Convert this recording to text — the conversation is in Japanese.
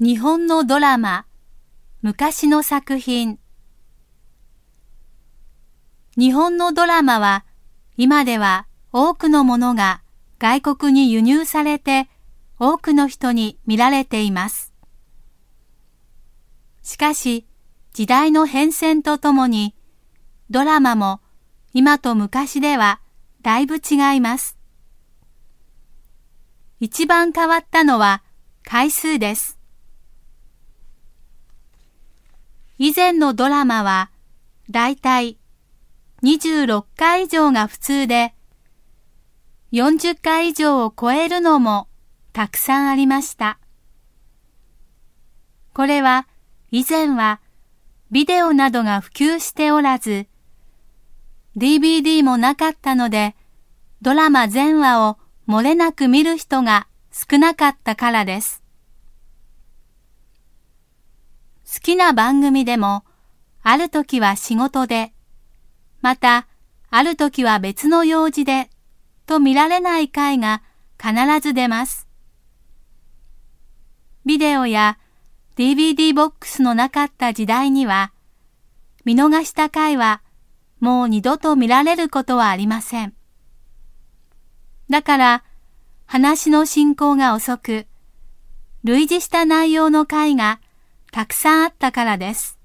日本のドラマ、昔の作品。日本のドラマは今では多くのものが外国に輸入されて多くの人に見られています。しかし時代の変遷とともにドラマも今と昔ではだいぶ違います。一番変わったのは回数です。以前のドラマはだいたい26回以上が普通で40回以上を超えるのもたくさんありました。これは以前はビデオなどが普及しておらず DVD もなかったのでドラマ全話を漏れなく見る人が少なかったからです。きな番組でも、ある時は仕事で、また、ある時は別の用事で、と見られない回が必ず出ます。ビデオや DVD ボックスのなかった時代には、見逃した回はもう二度と見られることはありません。だから、話の進行が遅く、類似した内容の回がたくさんあったからです。